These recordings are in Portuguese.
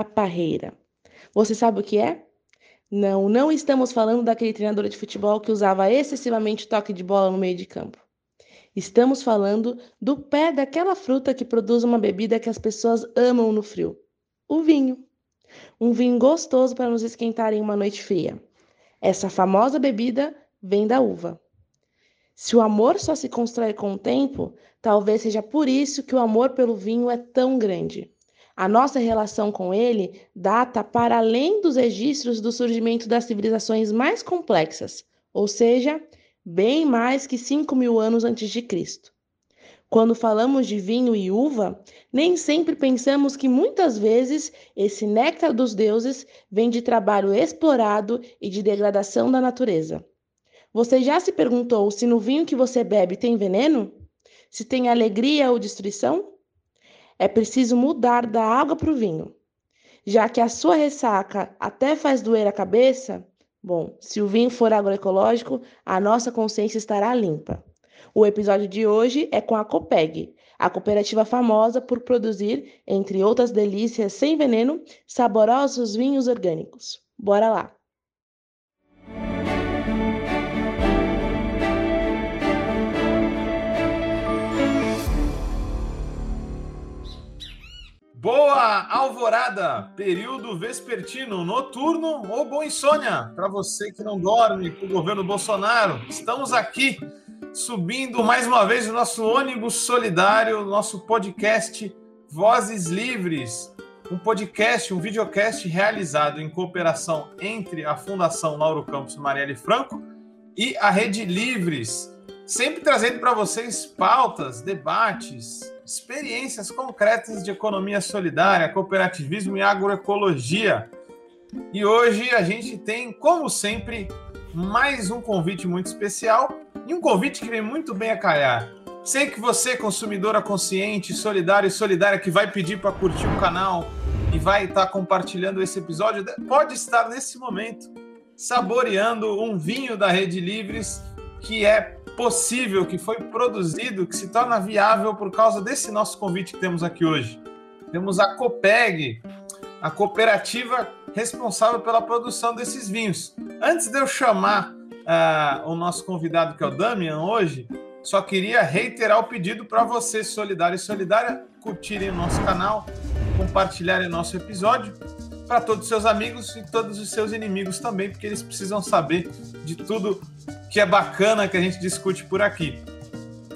a parreira. Você sabe o que é? Não, não estamos falando daquele treinador de futebol que usava excessivamente toque de bola no meio de campo. Estamos falando do pé daquela fruta que produz uma bebida que as pessoas amam no frio: o vinho. Um vinho gostoso para nos esquentar em uma noite fria. Essa famosa bebida vem da uva. Se o amor só se constrói com o tempo, talvez seja por isso que o amor pelo vinho é tão grande. A nossa relação com ele data para além dos registros do surgimento das civilizações mais complexas, ou seja, bem mais que 5 mil anos antes de Cristo. Quando falamos de vinho e uva, nem sempre pensamos que muitas vezes esse néctar dos deuses vem de trabalho explorado e de degradação da natureza. Você já se perguntou se no vinho que você bebe tem veneno? Se tem alegria ou destruição? É preciso mudar da água para o vinho. Já que a sua ressaca até faz doer a cabeça, bom, se o vinho for agroecológico, a nossa consciência estará limpa. O episódio de hoje é com a Copeg, a cooperativa famosa por produzir, entre outras delícias sem veneno, saborosos vinhos orgânicos. Bora lá! Boa alvorada, período vespertino, noturno ou boa insônia para você que não dorme com o governo Bolsonaro. Estamos aqui subindo mais uma vez o nosso ônibus solidário, nosso podcast Vozes Livres, um podcast, um videocast realizado em cooperação entre a Fundação Lauro Campos Marielle Franco e a Rede Livres, sempre trazendo para vocês pautas, debates, experiências concretas de economia solidária, cooperativismo e agroecologia. E hoje a gente tem, como sempre, mais um convite muito especial e um convite que vem muito bem a calhar. Sei que você, consumidora consciente, solidário e solidária, que vai pedir para curtir o canal e vai estar tá compartilhando esse episódio, pode estar nesse momento saboreando um vinho da Rede Livres que é possível, que foi produzido, que se torna viável por causa desse nosso convite que temos aqui hoje. Temos a Copeg, a cooperativa responsável pela produção desses vinhos. Antes de eu chamar uh, o nosso convidado, que é o Damian, hoje, só queria reiterar o pedido para você, solidário e solidária, curtirem o nosso canal, compartilharem nosso episódio para todos os seus amigos e todos os seus inimigos também, porque eles precisam saber de tudo que é bacana que a gente discute por aqui.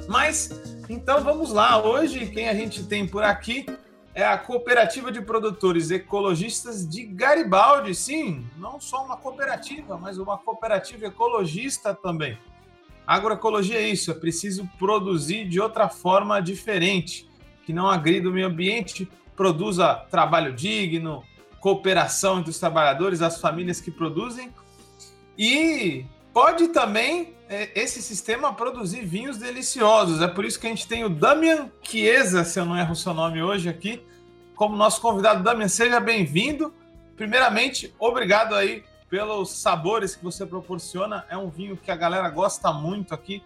Mas então vamos lá. Hoje quem a gente tem por aqui é a Cooperativa de Produtores Ecologistas de Garibaldi. Sim, não só uma cooperativa, mas uma cooperativa ecologista também. Agroecologia é isso, é preciso produzir de outra forma diferente, que não agrida o meio ambiente, produza trabalho digno, cooperação entre os trabalhadores, as famílias que produzem. E pode também é, esse sistema produzir vinhos deliciosos. É por isso que a gente tem o Damian Chiesa, se eu não erro o seu nome hoje aqui, como nosso convidado. Damian, seja bem-vindo. Primeiramente, obrigado aí pelos sabores que você proporciona. É um vinho que a galera gosta muito aqui.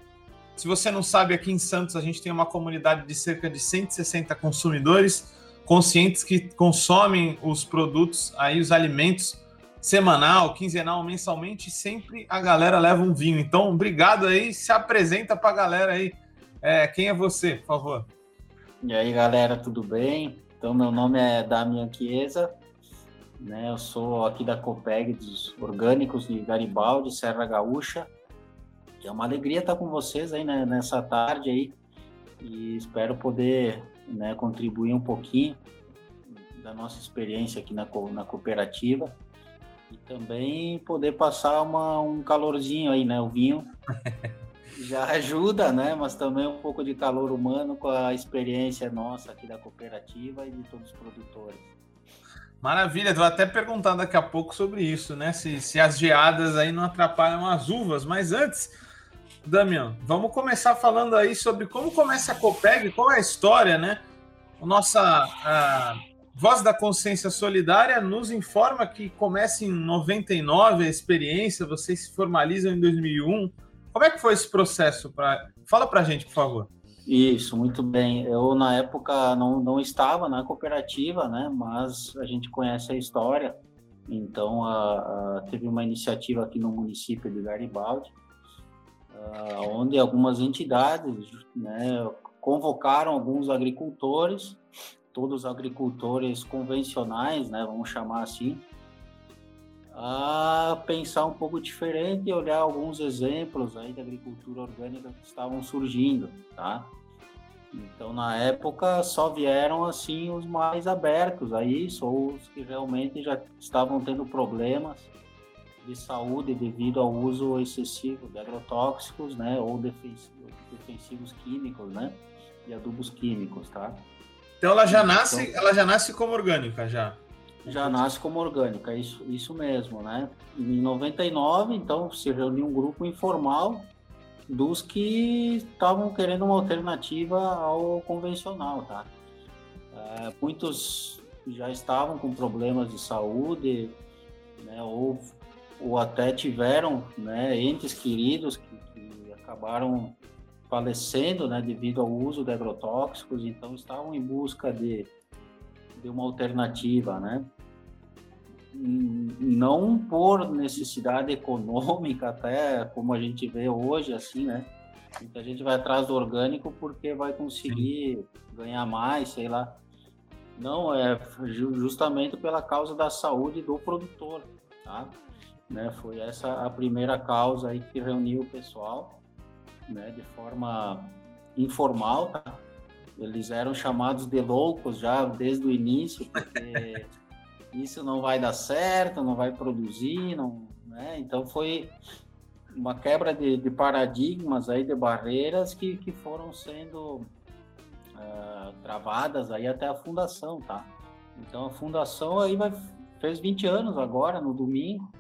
Se você não sabe, aqui em Santos a gente tem uma comunidade de cerca de 160 consumidores conscientes que consomem os produtos, aí os alimentos semanal, quinzenal, mensalmente, sempre a galera leva um vinho. Então, obrigado aí, se apresenta para a galera aí. É, quem é você, por favor? E aí, galera, tudo bem? Então, meu nome é Damian Chiesa, né? Eu sou aqui da Copeg dos Orgânicos de Garibaldi, Serra Gaúcha. é uma alegria estar com vocês aí né, nessa tarde aí e espero poder né, contribuir um pouquinho da nossa experiência aqui na, na cooperativa e também poder passar uma, um calorzinho aí, né? O vinho já ajuda, né? Mas também um pouco de calor humano com a experiência nossa aqui da cooperativa e de todos os produtores. Maravilha, vou até perguntar daqui a pouco sobre isso, né? Se, se as geadas aí não atrapalham as uvas, mas antes Damian, vamos começar falando aí sobre como começa a Copeg, qual é a história, né? A nossa a Voz da Consciência Solidária nos informa que começa em 99 a experiência, vocês se formalizam em 2001. Como é que foi esse processo? Pra... Fala pra gente, por favor. Isso, muito bem. Eu, na época, não, não estava na cooperativa, né? Mas a gente conhece a história. Então, a, a, teve uma iniciativa aqui no município de Garibaldi, a, onde algumas entidades né, convocaram alguns agricultores, todos agricultores convencionais, né? Vamos chamar assim, a pensar um pouco diferente e olhar alguns exemplos aí da agricultura orgânica que estavam surgindo, tá? Então, na época, só vieram assim os mais abertos a isso, ou os que realmente já estavam tendo problemas de saúde devido ao uso excessivo de agrotóxicos, né, ou defensivos, defensivos químicos, né, e adubos químicos, tá? Então ela já nasce, então, ela já nasce como orgânica já já nasce como orgânica, isso, isso mesmo, né? Em 99, então, se reuniu um grupo informal dos que estavam querendo uma alternativa ao convencional, tá? É, muitos já estavam com problemas de saúde, né? Ou, ou até tiveram, né? Entes queridos que, que acabaram falecendo, né? Devido ao uso de agrotóxicos, então estavam em busca de de uma alternativa, né? não por necessidade econômica, até como a gente vê hoje, assim, né? Muita gente vai atrás do orgânico porque vai conseguir ganhar mais, sei lá. Não, é justamente pela causa da saúde do produtor, tá? Né? Foi essa a primeira causa aí que reuniu o pessoal, né? De forma informal, tá? Eles eram chamados de loucos já desde o início, porque isso não vai dar certo, não vai produzir, não, né? Então foi uma quebra de, de, paradigmas aí, de barreiras que, que foram sendo uh, travadas aí até a fundação, tá? Então a fundação aí vai, fez 20 anos agora, no domingo.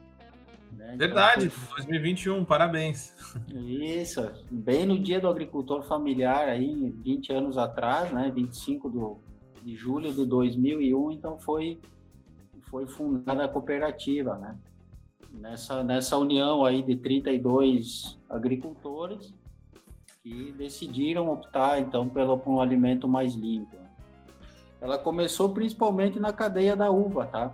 Né? Então, Verdade, foi... 2021, parabéns. Isso, bem no dia do agricultor familiar aí, 20 anos atrás, né? 25 do, de julho de 2001, então foi foi fundada a cooperativa, né? Nessa, nessa união aí de 32 agricultores que decidiram optar, então, pelo, por um alimento mais limpo. Ela começou principalmente na cadeia da uva, tá?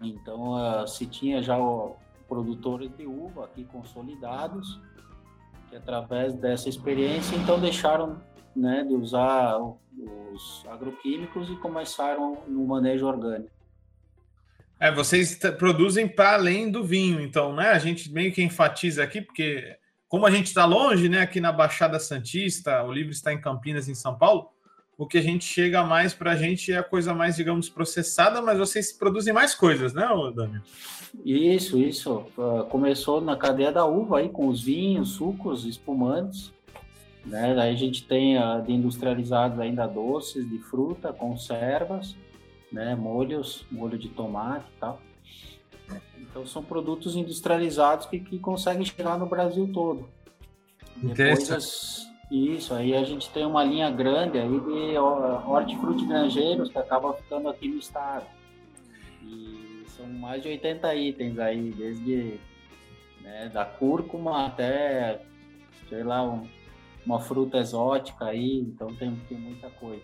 Então, uh, se tinha já o, produtores de uva aqui consolidados, que através dessa experiência, então, deixaram né, de usar os agroquímicos e começaram no manejo orgânico. É, vocês produzem para além do vinho, então, né? A gente meio que enfatiza aqui, porque como a gente está longe, né? Aqui na Baixada Santista, o livro está em Campinas, em São Paulo. O que a gente chega mais para a gente é a coisa mais, digamos, processada, mas vocês produzem mais coisas, né, Daniel? Isso, isso. Uh, começou na cadeia da uva aí, com os vinhos, sucos, espumantes. Né? Daí a gente tem de industrializados ainda doces de fruta, conservas né? Molhos, molho de tomate e tal. Então são produtos industrializados que, que conseguem chegar no Brasil todo. Depois, isso, aí a gente tem uma linha grande aí de hortifruti granjeiros que acaba ficando aqui no estado. E são mais de 80 itens aí, desde né, da cúrcuma até, sei lá, um, uma fruta exótica aí, então tem, tem muita coisa.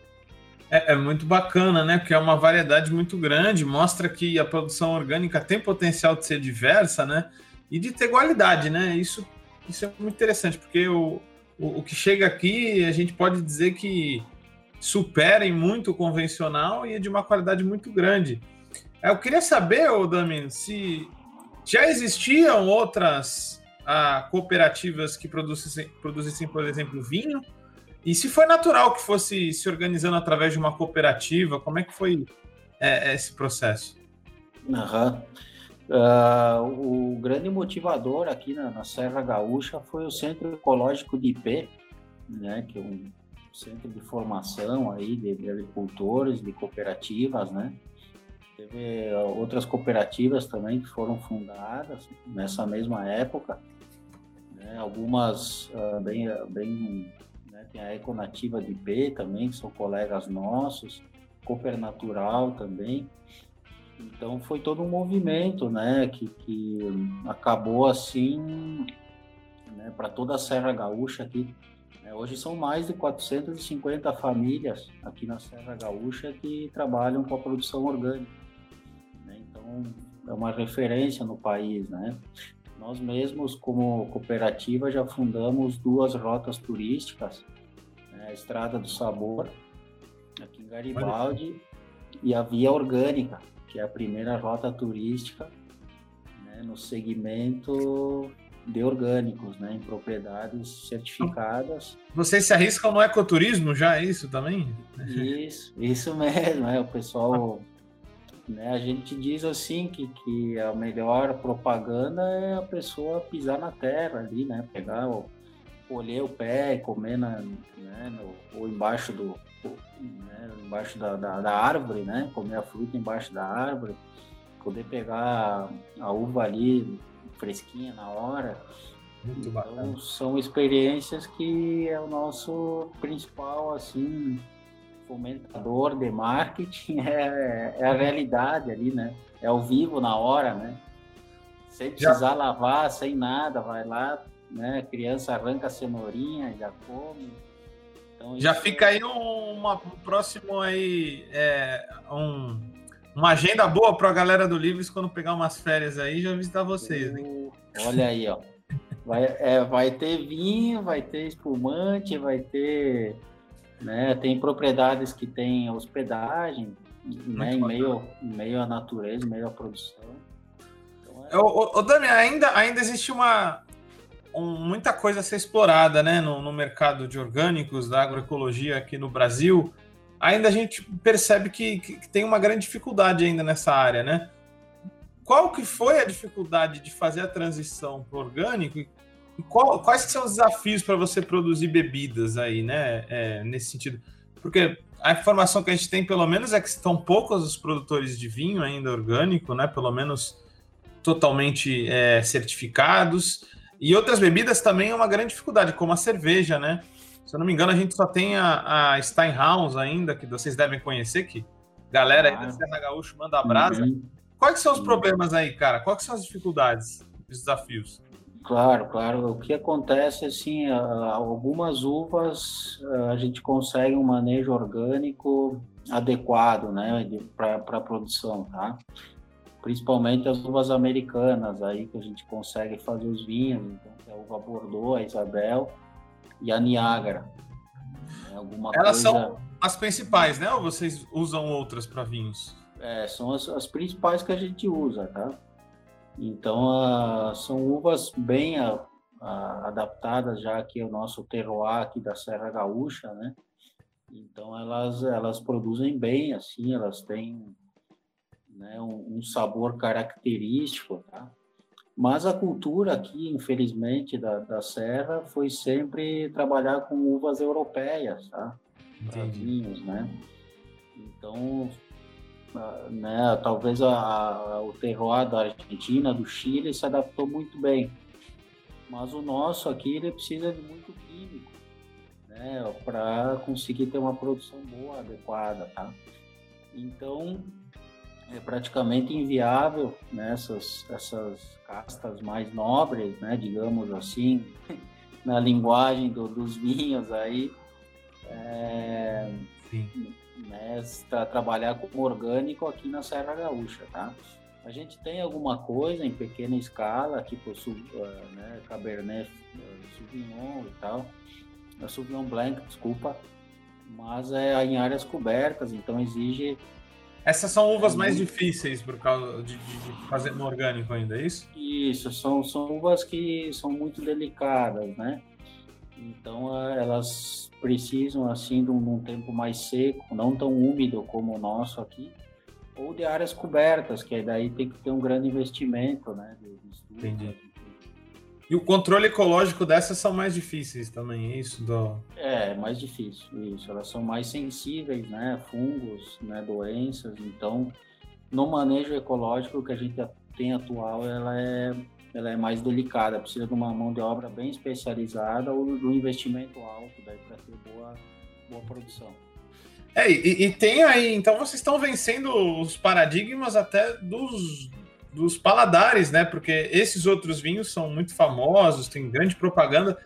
É, é, muito bacana, né? Porque é uma variedade muito grande, mostra que a produção orgânica tem potencial de ser diversa, né? E de ter qualidade, né? Isso, isso é muito interessante, porque o, o, o que chega aqui, a gente pode dizer que superem muito o convencional e é de uma qualidade muito grande. É, eu queria saber, Damin, se já existiam outras ah, cooperativas que produzissem, produzissem, por exemplo, vinho, e se foi natural que fosse se organizando através de uma cooperativa, como é que foi é, esse processo? Uhum. Uh, o grande motivador aqui na, na, Serra Gaúcha foi o Centro Ecológico de IP, né, que é um centro de formação aí de, de agricultores, de cooperativas, né? Teve outras cooperativas também que foram fundadas nessa mesma época, né? algumas uh, bem, bem tem a Econativa de B também, que são colegas nossos, Cooper Natural também. Então foi todo um movimento, né, que, que acabou assim, né, para toda a Serra Gaúcha aqui, É, hoje são mais de 450 famílias aqui na Serra Gaúcha que trabalham com a produção orgânica. Né? Então, é uma referência no país, né? Nós mesmos, como cooperativa, já fundamos duas rotas turísticas, né? a Estrada do Sabor, aqui em Garibaldi, e a Via Orgânica, que é a primeira rota turística né? no segmento de orgânicos, né, em propriedades certificadas. Vocês se arriscam no ecoturismo já, é isso também? Isso, isso mesmo, é, o pessoal, né, a gente diz assim que, que a melhor propaganda é a pessoa pisar na terra ali, né, pegar, colher o pé e comer na, né, no, ou embaixo do, né, embaixo da, da, da árvore, né, comer a fruta embaixo da árvore, poder pegar a uva ali fresquinha na hora. Muito então, bacana. São experiências que é o nosso principal, assim, fomentador de marketing, é, é a realidade ali, né? É ao vivo, na hora, né? Sem precisar já... lavar, sem nada, vai lá, né? A criança arranca a cenourinha, já come. Então, já fica é... aí um, uma, próximo aí, é, um uma agenda boa para a galera do Livres quando pegar umas férias aí já visitar vocês, né? Olha aí, ó. Vai, é, vai ter vinho, vai ter espumante, vai ter. Né, tem propriedades que tem hospedagem, né, em, meio, em meio à natureza, em meio à produção. Então, é... ô, ô, Dami, ainda, ainda existe uma, um, muita coisa a ser explorada né, no, no mercado de orgânicos, da agroecologia aqui no Brasil ainda a gente percebe que, que, tem uma grande dificuldade ainda nessa área, né? Qual que foi a dificuldade de fazer a transição para o orgânico e qual, quais são os desafios para você produzir bebidas aí, né? É, nesse sentido, porque a informação que a gente tem, pelo menos, é que estão poucos os produtores de vinho ainda orgânico, né? Pelo menos totalmente é, certificados. E outras bebidas também é uma grande dificuldade, como a cerveja, né? Se eu não me engano, a gente só tem a, a Steinhaus ainda, que vocês devem conhecer, que galera aí da Serra Gaúcho manda abraço. Uhum. Quais são os problemas aí, cara? Quais são as dificuldades, os desafios? Claro, claro. O que acontece, assim, algumas uvas a gente consegue um manejo orgânico adequado, né, para a produção, tá? Principalmente as uvas americanas aí que a gente consegue fazer os vinhos, então, é a uva Bordeaux, a Isabel, e a Niágara. É alguma Elas coisa... são as principais, né? Ou vocês usam outras para vinhos? É, são as, as, principais que a gente usa, tá? Então, são uvas bem a, a, adaptadas já aqui ao nosso terroir aqui da Serra Gaúcha, né? Então, elas, elas produzem bem, assim, elas têm né, um, um sabor característico, tá? Mas a cultura aqui, infelizmente, da, da Serra foi sempre trabalhar com uvas europeias, tá? Vinhos, né? Então, né, talvez a, a, o terroir da Argentina, do Chile, se adaptou muito bem. Mas o nosso aqui, ele precisa de muito químico, né? Para conseguir ter uma produção boa, adequada, tá? Então, é praticamente inviável nessas né, essas castas mais nobres, né, digamos assim, na linguagem do, dos vinhos aí, é, né, tra trabalhar como orgânico aqui na Serra Gaúcha, tá? A gente tem alguma coisa em pequena escala, tipo uh, né, Cabernet uh, Sauvignon e tal, uh, Sauvignon Blanc, desculpa, mas é em áreas cobertas, então exige essas são uvas é mais difíceis por causa de, de, fazer no orgânico ainda, é isso? Isso, são, são uvas que são muito delicadas, né? Então elas precisam assim de um, tempo mais seco, não tão úmido como o nosso aqui, ou de áreas cobertas, que daí tem que ter um grande investimento, né? De, de estudo, Entendi. E o controle ecológico dessas são mais difíceis também, é isso? Do... É, mais difícil, isso. Elas são mais sensíveis, né? Fungos, né? doenças. Então, no manejo ecológico que a gente tem atual, ela é, ela é mais delicada. Precisa de uma mão de obra bem especializada ou de um investimento alto daí para ter boa, boa produção. É, e, e, tem aí, então vocês estão vencendo os paradigmas até dos, dos paladares, né? Porque esses outros vinhos são muito famosos, tem grande propaganda,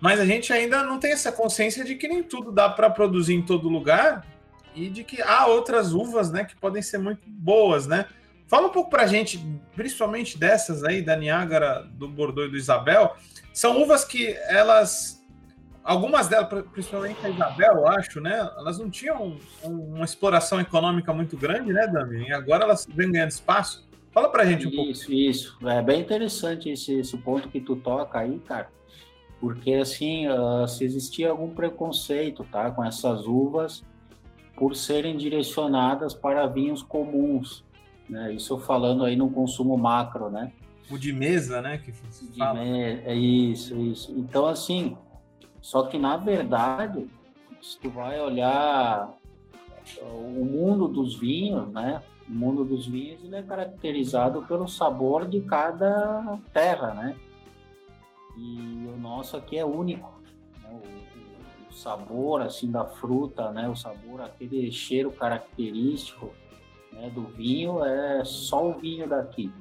mas a gente ainda não tem essa consciência de que nem tudo dá para produzir em todo lugar e de que há outras uvas, né, que podem ser muito boas, né? Fala um pouco para a gente, principalmente dessas aí, da Niágara, do Bordeaux e do Isabel. São uvas que elas, algumas delas, principalmente a Isabel, eu acho, né? Elas não tinham uma exploração econômica muito grande, né, Dami? E agora elas vêm ganhando espaço. Fala para a gente um isso, pouco. Isso, isso. É bem interessante esse, esse ponto que tu toca aí, cara. Porque, assim, uh, se existia algum preconceito, tá? Com essas uvas por serem direcionadas para vinhos comuns, né? Isso falando aí no consumo macro, né? O de mesa, né? Que fala. Me... É isso, isso. Então, assim, só que na verdade, se tu vai olhar o mundo dos vinhos, né? O mundo dos vinhos é caracterizado pelo sabor de cada terra, né? E o nosso aqui é único. Né? O, o, sabor assim da fruta, né? O sabor, aquele cheiro característico né, do vinho é só o vinho daqui.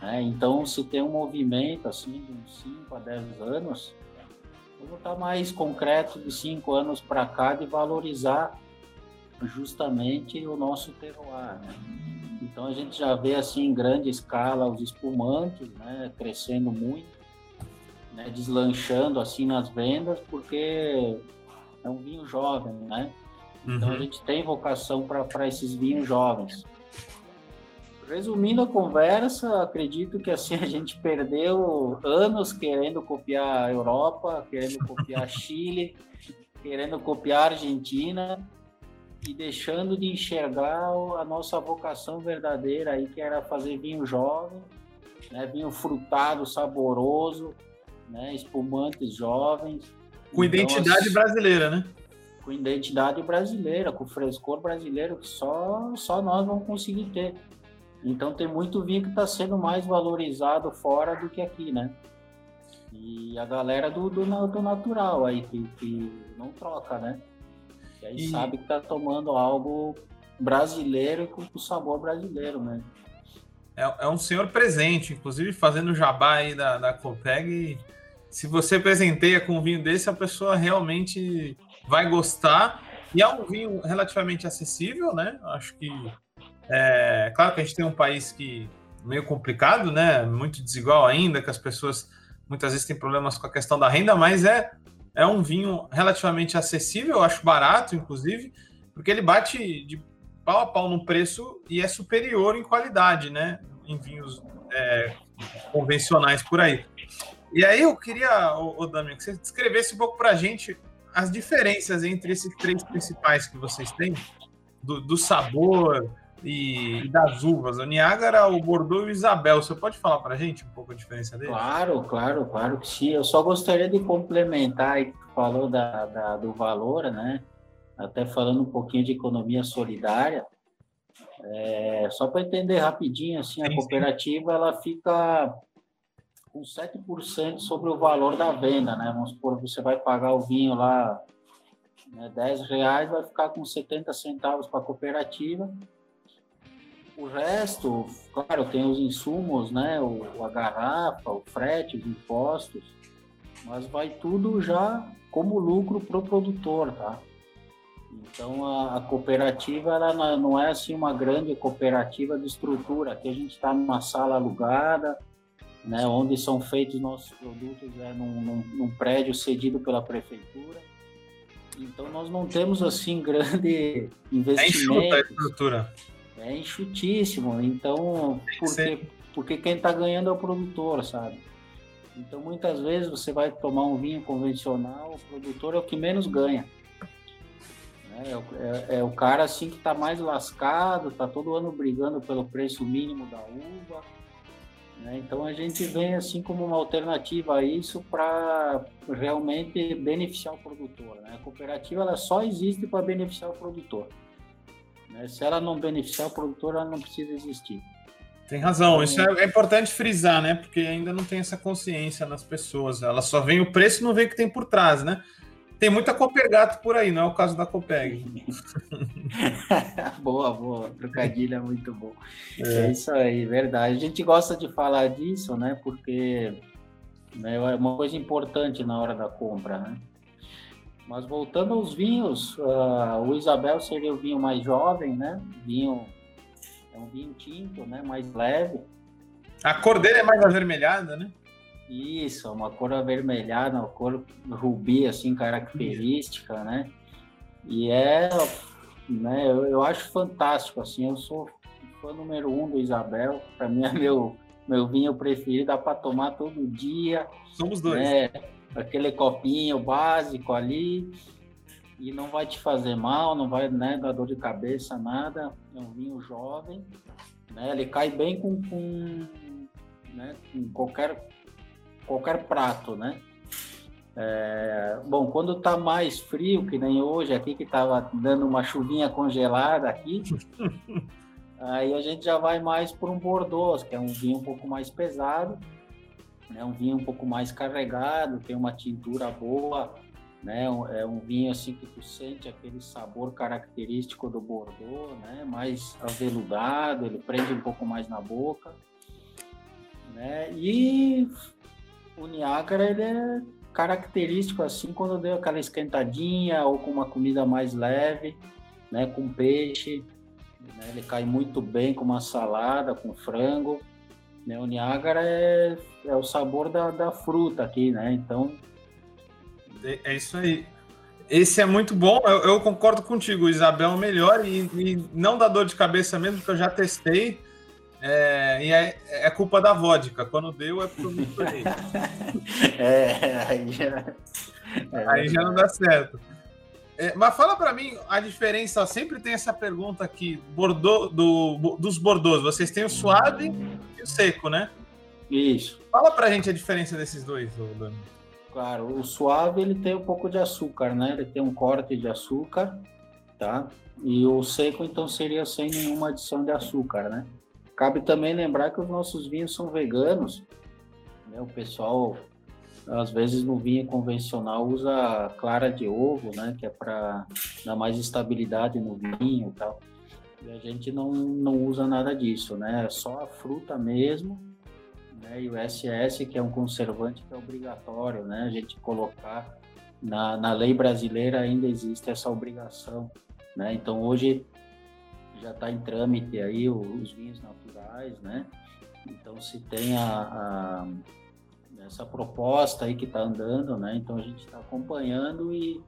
Né? Então, se tem um movimento assim de uns 5 a 10 anos, vou estar mais concreto de 5 anos para cá de valorizar justamente o nosso terroir. Né? Então, a gente já vê assim em grande escala os espumantes né, crescendo muito, né, deslanchando assim nas vendas, porque é um vinho jovem, né? Então uhum. a gente tem vocação para esses vinhos jovens. Resumindo a conversa, acredito que assim a gente perdeu anos querendo copiar a Europa, querendo copiar Chile, querendo copiar a Argentina e deixando de enxergar a nossa vocação verdadeira aí que era fazer vinho jovem, né, vinho frutado, saboroso, né, espumantes jovens. Com então, identidade assim, brasileira, né? com identidade brasileira, com frescor brasileiro que só, só nós vamos conseguir ter. Então tem muito vinho que está sendo mais valorizado fora do que aqui, né? E a galera do, do, do natural aí, que, que não troca, né? E aí e... sabe que está tomando algo brasileiro com o sabor brasileiro, né? É, é, um senhor presente, inclusive fazendo jabá aí da, da Copeg. Se você presenteia com um vinho desse, a pessoa realmente vai gostar. E é um vinho relativamente acessível, né? Acho que é claro que a gente tem um país que meio complicado, né? Muito desigual ainda, que as pessoas muitas vezes têm problemas com a questão da renda, mas é é um vinho relativamente acessível, eu acho barato, inclusive, porque ele bate de pau a pau no preço e é superior em qualidade, né? Em vinhos é, convencionais por aí. E aí eu queria, o Dami, que você descrevesse um pouco para a gente as diferenças entre esses três principais que vocês têm, do, do sabor e, e, das uvas, o Niágara, o Bordeaux e o Isabel. Você pode falar para a gente um pouco a diferença deles? Claro, claro, claro que sim. Eu só gostaria de complementar aí que falou da, da, do valor, né? Até falando um pouquinho de economia solidária. É, só para entender rapidinho, assim, a cooperativa ela fica com 7% sobre o valor da venda, né? Vamos supor, você vai pagar o vinho lá né, 10 reais, vai ficar com 70 centavos para a cooperativa. O resto, claro, tem os insumos, né? O, a garrafa, o frete, os impostos, mas vai tudo já como lucro para o produtor, tá? Então a, a, cooperativa ela não é assim uma grande cooperativa de estrutura. Aqui a gente está numa sala alugada, né, onde são feitos nossos produtos é num, num, num, prédio cedido pela prefeitura. Então nós não temos assim grande investimento. É enxuta a estrutura. É enxutíssimo. Então, porque, porque quem está ganhando é o produtor, sabe? Então muitas vezes você vai tomar um vinho convencional, o produtor é o que menos ganha. É, é, é, o cara assim que está mais lascado, está todo ano brigando pelo preço mínimo da uva né? Então a gente vem assim como uma alternativa a isso para realmente beneficiar o produtor. Né? A cooperativa ela só existe para beneficiar o produtor. Né? Se ela não beneficiar o produtor, ela não precisa existir. Tem razão, isso é, é, importante frisar, né? Porque ainda não tem essa consciência nas pessoas. Ela só vê o preço e não vê o que tem por trás, né? Tem muita Copergato por aí, não é o caso da Copeg. boa, boa. Trocadilho é muito bom. É. é. isso aí, verdade. A gente gosta de falar disso, né? Porque né? É uma coisa importante na hora da compra, né? Mas voltando aos vinhos, uh, o Isabel seria o vinho mais jovem, né? Vinho é um vinho tinto, né? Mais leve. A cor dele é mais avermelhada, né? Isso, uma cor avermelhada, uma cor rubi, assim, característica, né? E é, né, eu, eu acho fantástico, assim, eu sou fã número um do Isabel, para mim é meu, meu vinho preferido, dá para tomar todo dia. Somos dois. Né? Aquele copinho básico ali, e não vai te fazer mal, não vai né, dar dor de cabeça, nada. É um vinho jovem, né? Ele cai bem com, com, né, com qualquer qualquer prato, né? É, bom, quando está mais frio, que nem hoje aqui, que estava dando uma chuvinha congelada aqui, aí a gente já vai mais por um Bordeaux, que é um vinho um pouco mais pesado, né? um vinho um pouco mais carregado, tem uma tintura boa, né? É um vinho assim que tu sente aquele sabor característico do Bordeaux, né? Mais aveludado, ele prende um pouco mais na boca, né? E o Niágara ele é característico assim quando deu aquela esquentadinha ou com uma comida mais leve, né, com peixe, né, ele cai muito bem com uma salada, com frango. Né, o Niágara é, é o sabor da, da fruta aqui, né? Então é, é isso aí. Esse é muito bom, eu, eu concordo contigo, Isabel o melhor e, e não dá dor de cabeça mesmo, porque eu já testei. É, e é, é, culpa da vodka. Quando deu, é porque eu misturei. é, aí já, é aí já não dá certo. É, mas fala para mim a diferença. Ó, sempre tem essa pergunta aqui: Bordeaux, do, dos Bordeaux. Vocês têm o suave e o seco, né? Isso. Fala pra gente a diferença desses dois, Dani. Claro, o suave ele tem um pouco de açúcar, né? Ele tem um corte de açúcar, tá? E o seco, então, seria sem nenhuma adição de açúcar, né? Cabe também lembrar que os nossos vinhos são veganos. Né? O pessoal, às vezes, no vinho convencional usa clara de ovo, né? Que é para dar mais estabilidade no vinho e tal. E a gente não, não usa nada disso, né? É só a fruta mesmo. Né? E o SS, que é um conservante que é obrigatório, né? A gente colocar na, na lei brasileira ainda existe essa obrigação, né? Então hoje já está em trâmite aí os vinhos naturais, né? Então se tem a, a essa proposta aí que está andando, né? Então a gente está acompanhando e,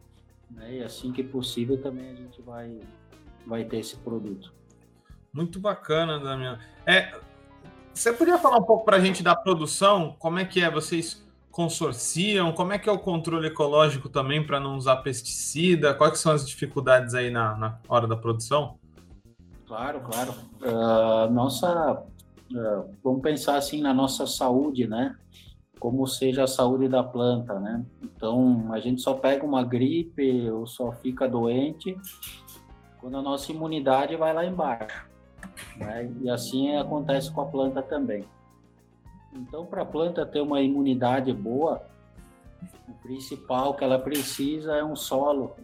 né, e assim que possível também a gente vai vai ter esse produto. Muito bacana, Damião. É, você podia falar um pouco para a gente da produção? Como é que é? Vocês consorciam? Como é que é o controle ecológico também para não usar pesticida? Quais são as dificuldades aí na, na hora da produção? Claro, claro. Uh, nossa, uh, vamos pensar assim na nossa saúde, né? Como seja a saúde da planta, né? Então, a gente só pega uma gripe ou só fica doente quando a nossa imunidade vai lá embaixo. Né? E assim acontece com a planta também. Então, para a planta ter uma imunidade boa, o principal que ela precisa é um solo,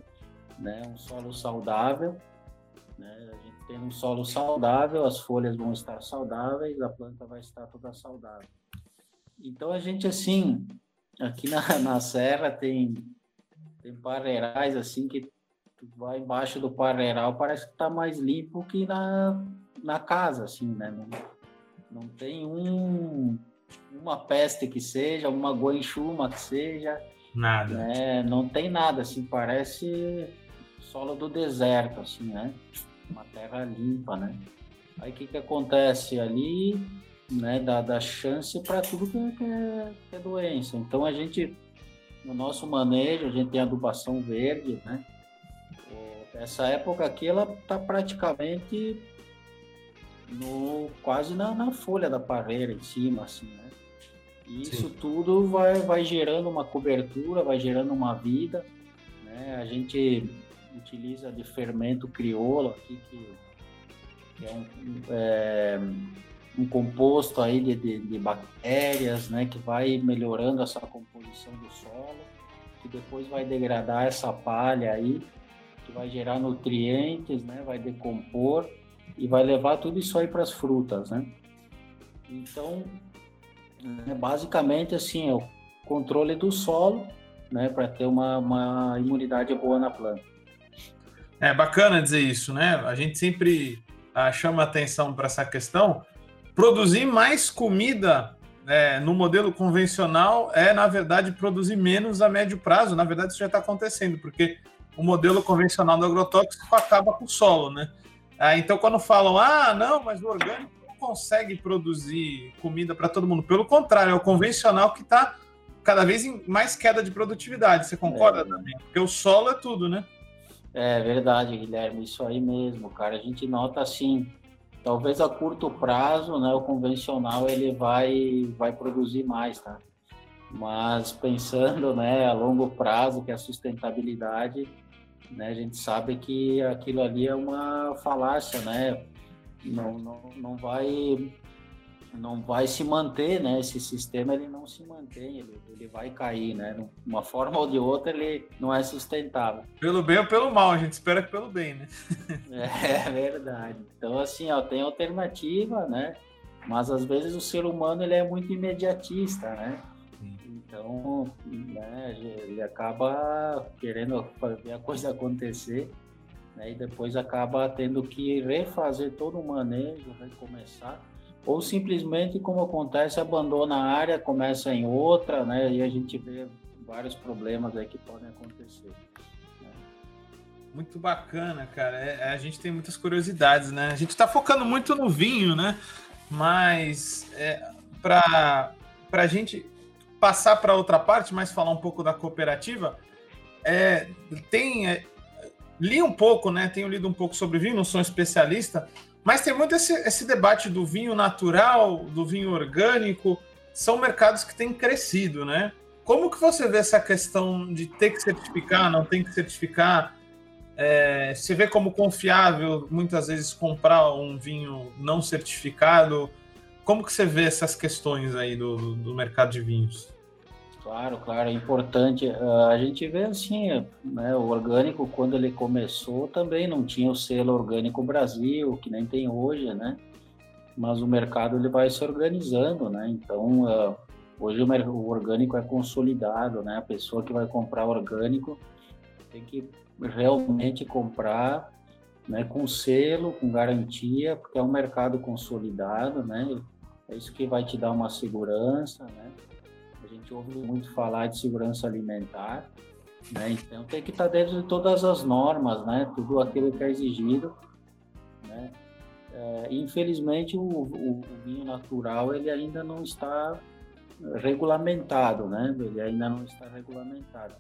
né? Um solo saudável, né? tendo um solo saudável, as folhas vão estar saudáveis, a planta vai estar toda saudável. Então a gente assim, aqui na, na serra tem tem parreirais assim que tu vai embaixo do parreiral, parece que está mais limpo que na, na casa assim, né? Não, não tem um uma peste que seja, uma guanchuma que seja, nada. Né? Não tem nada assim, parece solo do deserto assim, né? uma terra limpa, né? Aí o que, que acontece ali, né? Dá, dá chance para tudo que é, que, é, que é doença. Então a gente, no nosso manejo, a gente tem adubação verde, né? Essa época aqui ela está praticamente no quase na, na, folha da parreira em cima, assim, né? E isso Sim. tudo vai, vai gerando uma cobertura, vai gerando uma vida, né? A gente utiliza de fermento crioulo aqui, que, que é, um, é, um composto aí de, de, de, bactérias, né, que vai melhorando essa composição do solo, que depois vai degradar essa palha aí, que vai gerar nutrientes, né, vai decompor e vai levar tudo isso aí para as frutas, né. Então, né, basicamente assim, eu controle do solo, né, para ter uma, uma imunidade boa na planta. É bacana dizer isso, né? A gente sempre ah, chama atenção para essa questão. Produzir mais comida é, no modelo convencional é, na verdade, produzir menos a médio prazo. Na verdade, isso já está acontecendo, porque o modelo convencional do agrotóxico acaba com o solo, né? Ah, então, quando falam, ah, não, mas o orgânico não consegue produzir comida para todo mundo. Pelo contrário, é o convencional que está cada vez em mais queda de produtividade. Você concorda é. também? Porque o solo é tudo, né? É verdade, Guilherme, isso aí mesmo, cara. A gente nota assim, talvez a curto prazo, né, o convencional ele vai vai produzir mais, tá? Mas pensando, né, a longo prazo, que é a sustentabilidade, né, a gente sabe que aquilo ali é uma falácia, né? Não, não, não vai não vai se manter, né? Esse sistema ele não se mantém, ele, ele vai cair, né? De uma forma ou de outra ele não é sustentável. Pelo bem ou pelo mal, a gente espera que pelo bem, né? é verdade. Então assim, ó, tem alternativa, né? Mas às vezes o ser humano ele é muito imediatista, né? Então, né, ele acaba querendo fazer a coisa acontecer, né, e depois acaba tendo que refazer todo o manejo, recomeçar ou simplesmente, como acontece, abandona a área, começa em outra, né? E a gente vê vários problemas aí que podem acontecer. Né? Muito bacana, cara. É, a gente tem muitas curiosidades, né? A gente está focando muito no vinho, né? Mas é, para a gente passar para outra parte, mas falar um pouco da cooperativa, é, tem é, li um pouco, né? Tenho lido um pouco sobre vinho, não sou um especialista, mas tem muito esse, esse debate do vinho natural, do vinho orgânico. São mercados que têm crescido, né? Como que você vê essa questão de ter que certificar, não tem que certificar? É, você vê como confiável muitas vezes comprar um vinho não certificado? Como que você vê essas questões aí do, do mercado de vinhos? Claro, claro, é importante. Uh, a gente vê assim, né, o orgânico, quando ele começou, também não tinha o selo Orgânico Brasil, que nem tem hoje, né? Mas o mercado ele vai se organizando, né? Então, uh, hoje o, orgânico é consolidado, né? A pessoa que vai comprar orgânico tem que realmente comprar né, com selo, com garantia, porque é um mercado consolidado, né? É isso que vai te dar uma segurança, né? gente ouve muito falar de segurança alimentar, né? Então tem que estar dentro de todas as normas, né? Tudo aquilo que é exigido, né? É, infelizmente o, o, o, vinho natural ele ainda não está regulamentado, né? Ele ainda não está regulamentado,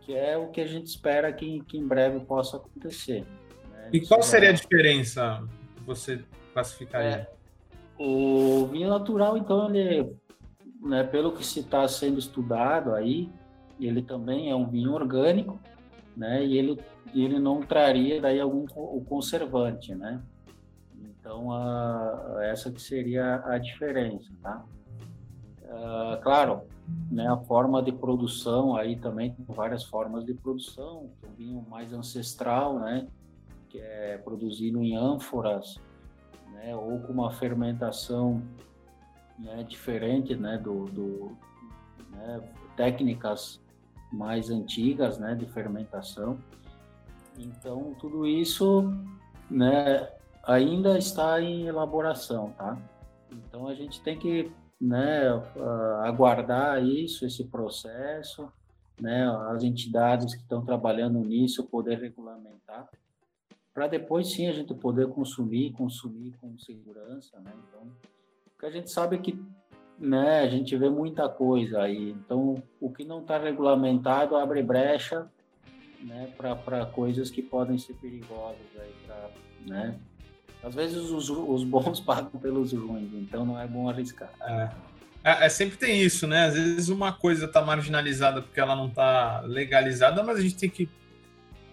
que é o que a gente espera que, que em breve possa acontecer. Né? E qual seria a diferença? Você classificaria? É, o vinho natural, então, ele né, pelo que se está sendo estudado aí, ele também é um vinho orgânico, né, e ele, ele não traria daí algum o conservante, né. Então, a, essa que seria a diferença, tá? Uh, claro, né, a forma de produção aí também tem várias formas de produção, o vinho mais ancestral, né, que é produzido em ânforas, né, ou com uma fermentação né, diferente né, do, do né, técnicas mais antigas né, de fermentação. Então, tudo isso né, ainda está em elaboração, tá? Então, a gente tem que né, aguardar isso, esse processo, né, as entidades que estão trabalhando nisso poder regulamentar, para depois sim a gente poder consumir, consumir com segurança, né? Então, porque a gente sabe que né, a gente vê muita coisa aí. Então, o que não está regulamentado abre brecha né, para coisas que podem ser perigosas. Aí pra, né? Às vezes os, os bons pagam pelos ruins, então não é bom arriscar. É. É, é, sempre tem isso, né? Às vezes uma coisa está marginalizada porque ela não está legalizada, mas a gente tem que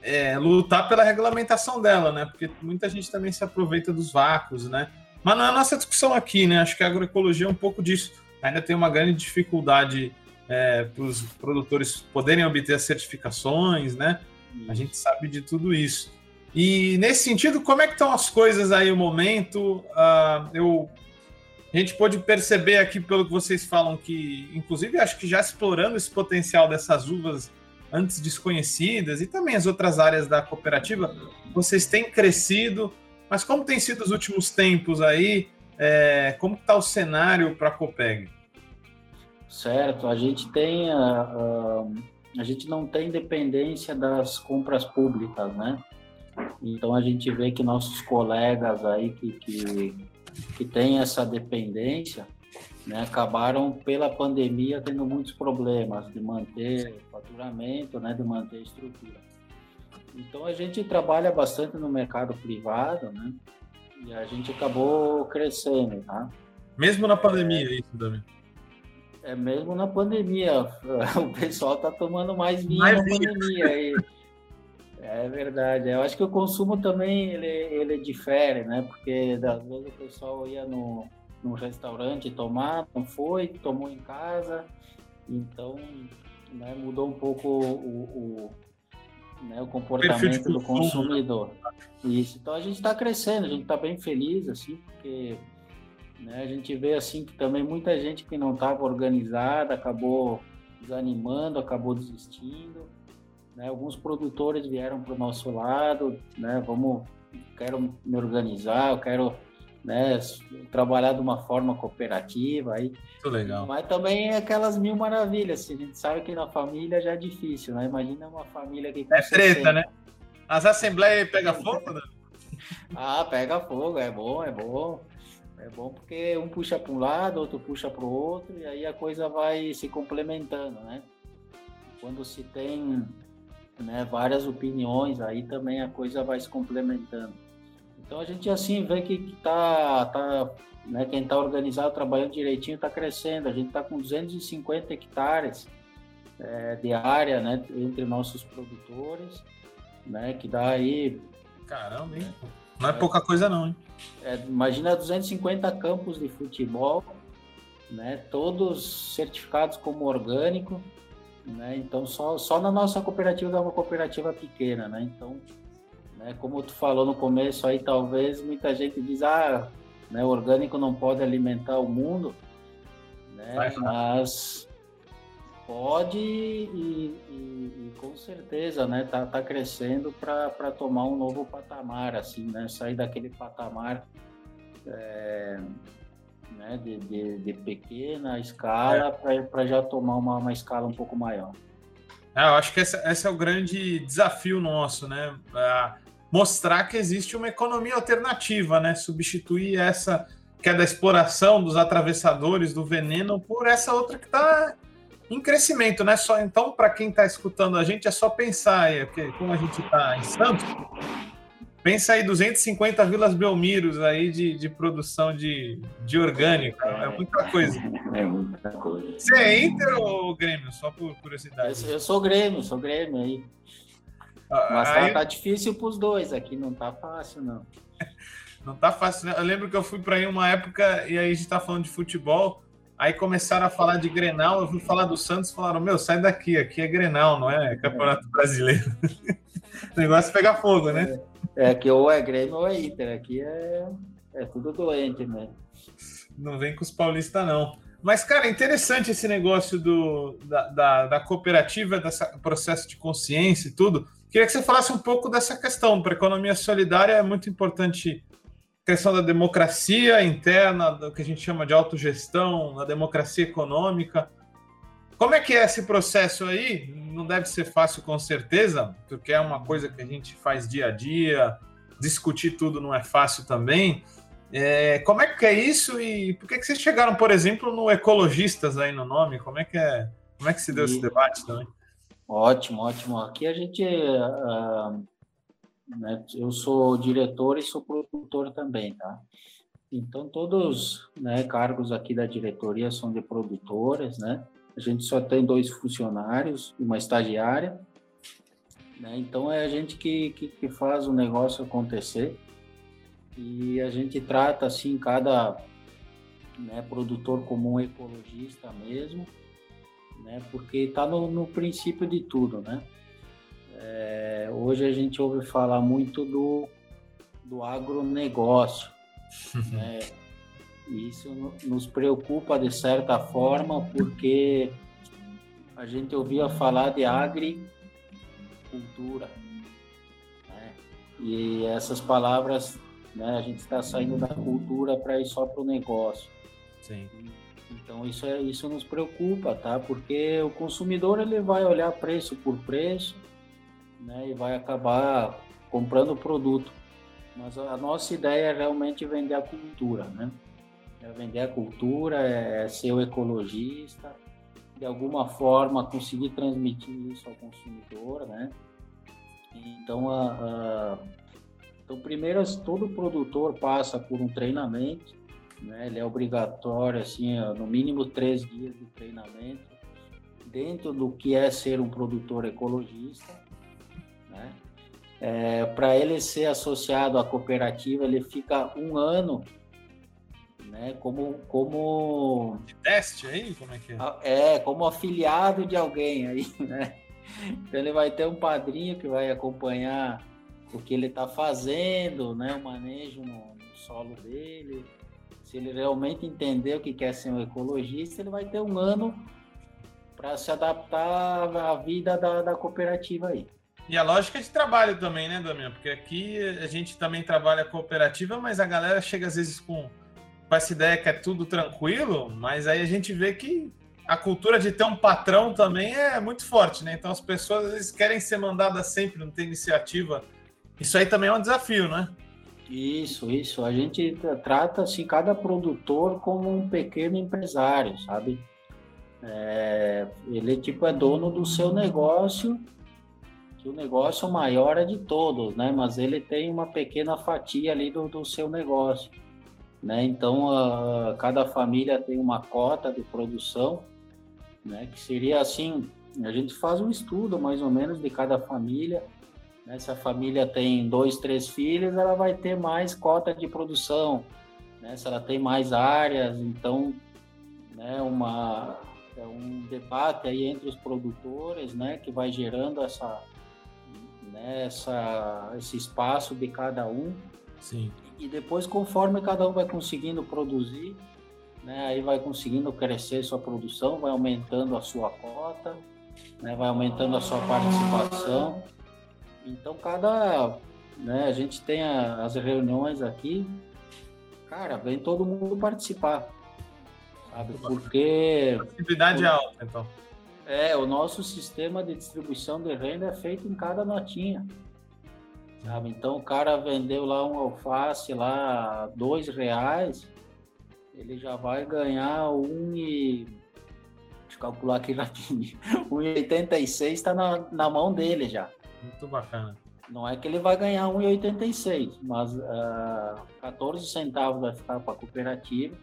é, lutar pela regulamentação dela, né? Porque muita gente também se aproveita dos vácuos, né? Mas não é a nossa discussão aqui, né? Acho que a agroecologia é um pouco disso. Ainda tem uma grande dificuldade é, para os produtores poderem obter as certificações, né? A gente sabe de tudo isso. E nesse sentido, como é que estão as coisas aí o momento? Uh, eu A gente pôde perceber aqui, pelo que vocês falam, que, inclusive, acho que já explorando esse potencial dessas uvas antes desconhecidas e também as outras áreas da cooperativa, vocês têm crescido. Mas como tem sido os últimos tempos aí? É, como está o cenário para a Copeg? Certo, a gente tem a, a, a, gente não tem dependência das compras públicas, né? Então a gente vê que nossos colegas aí que, que que tem essa dependência, né, acabaram pela pandemia tendo muitos problemas de manter faturamento, né, de manter estrutura. Então a gente trabalha bastante no mercado privado, né, e a gente acabou crescendo, tá? Mesmo na pandemia, é, isso também. É mesmo na pandemia, o pessoal tá tomando mais vinho mais na vinho. pandemia aí. É verdade. Eu acho que o consumo também ele, ele difere, né? Porque às vezes o pessoal ia no, no restaurante tomar, não foi, tomou em casa, então né, mudou um pouco o, o, né, o comportamento do consumidor. Isso. Então a gente está crescendo, a gente está bem feliz, assim, porque né, a gente vê assim que também muita gente que não estava organizada acabou desanimando, acabou desistindo. Né? Alguns produtores vieram para o nosso lado, né? Vamos, quero me organizar, eu quero né, trabalhar de uma forma cooperativa aí. Muito legal. Mas também é aquelas mil maravilhas. A gente sabe que na família já é difícil, né? Imagina uma família que é treta, né? As assembleias pega fogo, né? ah, pega fogo, é bom, é bom. É bom porque um puxa para um lado, outro puxa para o outro, e aí a coisa vai se complementando, né? Quando se tem né, várias opiniões, aí também a coisa vai se complementando. Então a gente assim vê que, que tá, tá né, quem está organizado, trabalhando direitinho, está crescendo. A gente está com 250 hectares é, de área né, entre nossos produtores, né, que dá aí. Caramba, hein? Não é, é pouca coisa, não, hein? É, imagina 250 campos de futebol, né, todos certificados como orgânico né? Então só, só na nossa cooperativa é uma cooperativa pequena, né? Então, né, como tu falou no começo aí, talvez muita gente diz, ah, né, o orgânico não pode alimentar o mundo, né? Mas pode e, e, e, com certeza, né, tá, tá crescendo para tomar um novo patamar, assim, né? Sair daquele patamar é, né, de, de, de pequena escala é. para já tomar uma, uma escala um pouco maior. É, eu acho que esse, esse, é o grande desafio nosso, né? Mostrar que existe uma economia alternativa, né? Substituir essa que é da exploração dos atravessadores do veneno por essa outra que está em crescimento, né? Só então para quem está escutando a gente é só pensar, é, porque como a gente está em Santos, Pensa aí, 250 vilas Belmiros aí de, de produção de, de orgânico. É, é muita coisa. É muita coisa. Você é Inter ou Grêmio? Só por curiosidade. Eu, eu sou Grêmio, sou Grêmio aí. Ah, Mas tá, aí... tá difícil pros dois aqui, não tá fácil, não. não tá fácil, né? Eu lembro que eu fui para aí uma época e aí a gente tá falando de futebol. Aí começaram a falar de Grenal, eu fui falar do Santos falaram: Meu, sai daqui, aqui é Grenal, não é Campeonato Brasileiro. o negócio é pegar fogo, né? É que ou é Grêmio ou é Inter. Aqui é, é tudo doente mesmo. Não vem com os paulistas, não. Mas, cara, interessante esse negócio do, da, da, da cooperativa, desse processo de consciência e tudo. Queria que você falasse um pouco dessa questão. Para a economia solidária é muito importante a questão da democracia interna, do que a gente chama de autogestão, da democracia econômica. Como é que é esse processo aí? Não deve ser fácil com certeza, porque é uma coisa que a gente faz dia a dia, discutir tudo não é fácil também. É, como é que é isso e por que, que vocês chegaram, por exemplo, no Ecologistas aí no nome? Como é que é? Como é que se deu e... esse debate também? Ótimo, ótimo. Aqui a gente, uh, né, eu sou diretor e sou produtor também, tá? Então todos, né, cargos aqui da diretoria são de produtores, né? A gente só tem dois funcionários e uma estagiária. Né? Então é a gente que, que, que, faz o negócio acontecer. E a gente trata assim cada né, produtor como um ecologista mesmo, né? porque está no, no, princípio de tudo. Né? É, hoje a gente ouve falar muito do, do agronegócio. né? Isso nos preocupa de certa forma, porque a gente ouvia falar de agricultura. Né? E essas palavras, né, a gente está saindo da cultura para ir só para o negócio. Sim. Então isso é isso nos preocupa, tá? Porque o consumidor ele vai olhar preço por preço, né? E vai acabar comprando o produto. Mas a nossa ideia é realmente vender a cultura, né? É vender a cultura, é ser o ecologista, de alguma forma conseguir transmitir isso ao consumidor, né? Então, a, a, então primeiro todo produtor passa por um treinamento, né? Ele é obrigatório, assim, no mínimo três dias de treinamento dentro do que é ser um produtor ecologista, né? É, Para ele ser associado à cooperativa, ele fica um ano né? Como como de teste aí, como é que é? É, como afiliado de alguém aí, né? Então ele vai ter um padrinho que vai acompanhar o que ele está fazendo, né? O manejo no, no, solo dele. Se ele realmente entender o que quer ser um ecologista, ele vai ter um ano para se adaptar à vida da, da cooperativa aí. E a lógica de trabalho também, né, Damião? Porque aqui a gente também trabalha cooperativa, mas a galera chega às vezes com com essa ideia que é tudo tranquilo, mas aí a gente vê que a cultura de ter um patrão também é muito forte, né? Então as pessoas às vezes querem ser mandadas sempre, não ter iniciativa. Isso aí também é um desafio, né? Isso, isso. A gente trata assim cada produtor como um pequeno empresário, sabe? É, ele tipo é dono do seu negócio, que o negócio maior é de todos, né? Mas ele tem uma pequena fatia ali do, do seu negócio. Né? Então, a, cada família tem uma cota de produção, né? que seria assim, a gente faz um estudo mais ou menos de cada família, né? se a família tem dois, três filhos, ela vai ter mais cota de produção, né? se ela tem mais áreas, então, né, uma, é um debate aí entre os produtores, né, que vai gerando essa, né, essa, esse espaço de cada um. Sim e depois, conforme cada um vai conseguindo produzir, né, aí vai conseguindo crescer sua produção, vai aumentando a sua cota, né, vai aumentando a sua participação. Então, cada. Né, a gente tem a, as reuniões aqui, cara, vem todo mundo participar, sabe? Porque. A atividade é alta, então. É, o nosso sistema de distribuição de renda é feito em cada notinha. Sabe? Então o cara vendeu lá um alface lá dois reais, ele já vai ganhar um e deixa eu calcular aqui rapidinho, 1,86 está na, na mão dele já. Muito bacana. Não é que ele vai ganhar 1,86, mas uh, ah, 14 centavos vai ficar para a cooperativa